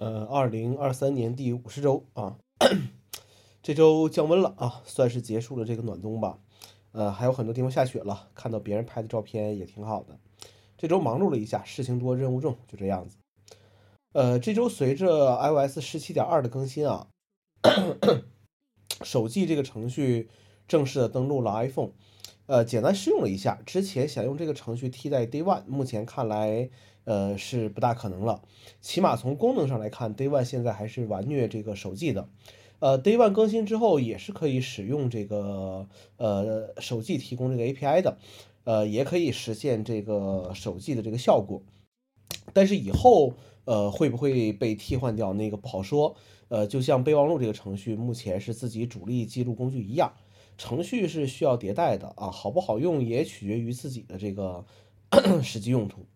呃，二零二三年第五十周啊，这周降温了啊，算是结束了这个暖冬吧。呃，还有很多地方下雪了，看到别人拍的照片也挺好的。这周忙碌了一下，事情多任务重，就这样子。呃，这周随着 iOS 十七点二的更新啊，手记这个程序正式的登录了 iPhone。呃，简单试用了一下，之前想用这个程序替代 Day One，目前看来，呃，是不大可能了。起码从功能上来看，Day One 现在还是完虐这个手记的。呃，Day One 更新之后也是可以使用这个呃手记提供这个 API 的，呃，也可以实现这个手记的这个效果。但是以后呃会不会被替换掉，那个不好说。呃，就像备忘录这个程序目前是自己主力记录工具一样。程序是需要迭代的啊，好不好用也取决于自己的这个 实际用途。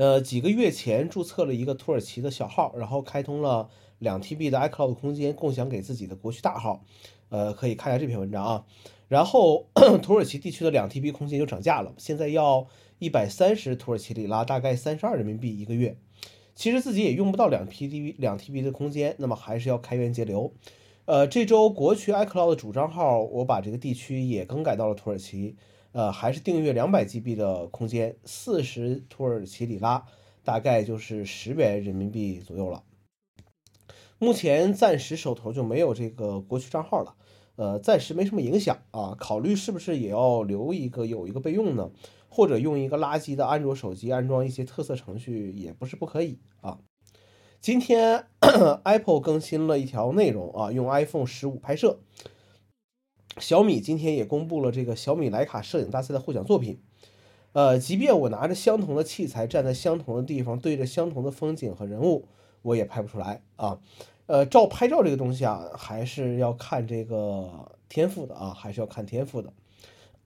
呃，几个月前注册了一个土耳其的小号，然后开通了两 TB 的 iCloud 空间，共享给自己的国区大号。呃，可以看一下这篇文章啊。然后 土耳其地区的两 TB 空间就涨价了，现在要一百三十土耳其里拉，大概三十二人民币一个月。其实自己也用不到两 TB 两 TB 的空间，那么还是要开源节流。呃，这周国区 iCloud 的主账号，我把这个地区也更改到了土耳其。呃，还是订阅两百 GB 的空间，四十土耳其里拉，大概就是十元人民币左右了。目前暂时手头就没有这个国区账号了，呃，暂时没什么影响啊。考虑是不是也要留一个，有一个备用呢？或者用一个垃圾的安卓手机安装一些特色程序，也不是不可以啊。今天 Apple 更新了一条内容啊，用 iPhone 十五拍摄。小米今天也公布了这个小米徕卡摄影大赛的获奖作品。呃，即便我拿着相同的器材，站在相同的地方，对着相同的风景和人物，我也拍不出来啊。呃，照拍照这个东西啊，还是要看这个天赋的啊，还是要看天赋的。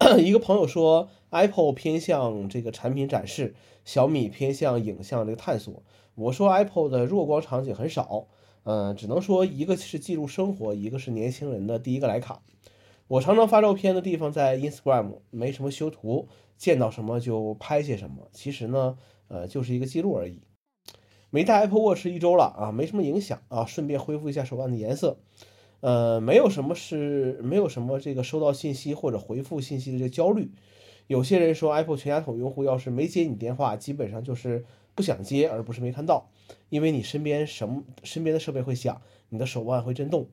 一个朋友说，Apple 偏向这个产品展示，小米偏向影像这个探索。我说 Apple 的弱光场景很少，嗯，只能说一个是记录生活，一个是年轻人的第一个徕卡。我常常发照片的地方在 Instagram，没什么修图，见到什么就拍些什么。其实呢，呃，就是一个记录而已。没带 Apple Watch 一周了啊，没什么影响啊。顺便恢复一下手腕的颜色，呃，没有什么是没有什么这个收到信息或者回复信息的这个焦虑。有些人说 Apple 全家桶用户要是没接你电话，基本上就是。不想接，而不是没看到，因为你身边什么身边的设备会响，你的手腕会震动，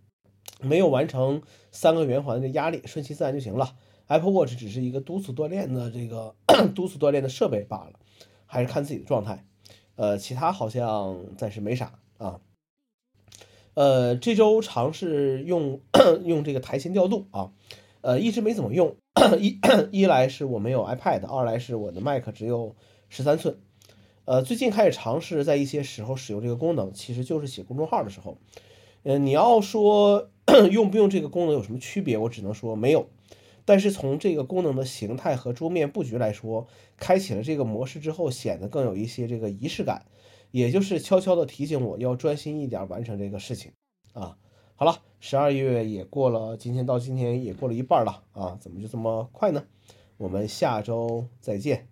没有完成三个圆环的压力，顺其自然就行了。Apple Watch 只是一个督促锻炼的这个 督促锻炼的设备罢了，还是看自己的状态。呃，其他好像暂时没啥啊。呃，这周尝试用 用这个台前调度啊，呃，一直没怎么用。一 一来是我没有 iPad，二来是我的 Mac 只有十三寸。呃，最近开始尝试在一些时候使用这个功能，其实就是写公众号的时候。呃，你要说 用不用这个功能有什么区别，我只能说没有。但是从这个功能的形态和桌面布局来说，开启了这个模式之后，显得更有一些这个仪式感，也就是悄悄的提醒我要专心一点完成这个事情啊。好了，十二月也过了，今天到今天也过了一半了啊，怎么就这么快呢？我们下周再见。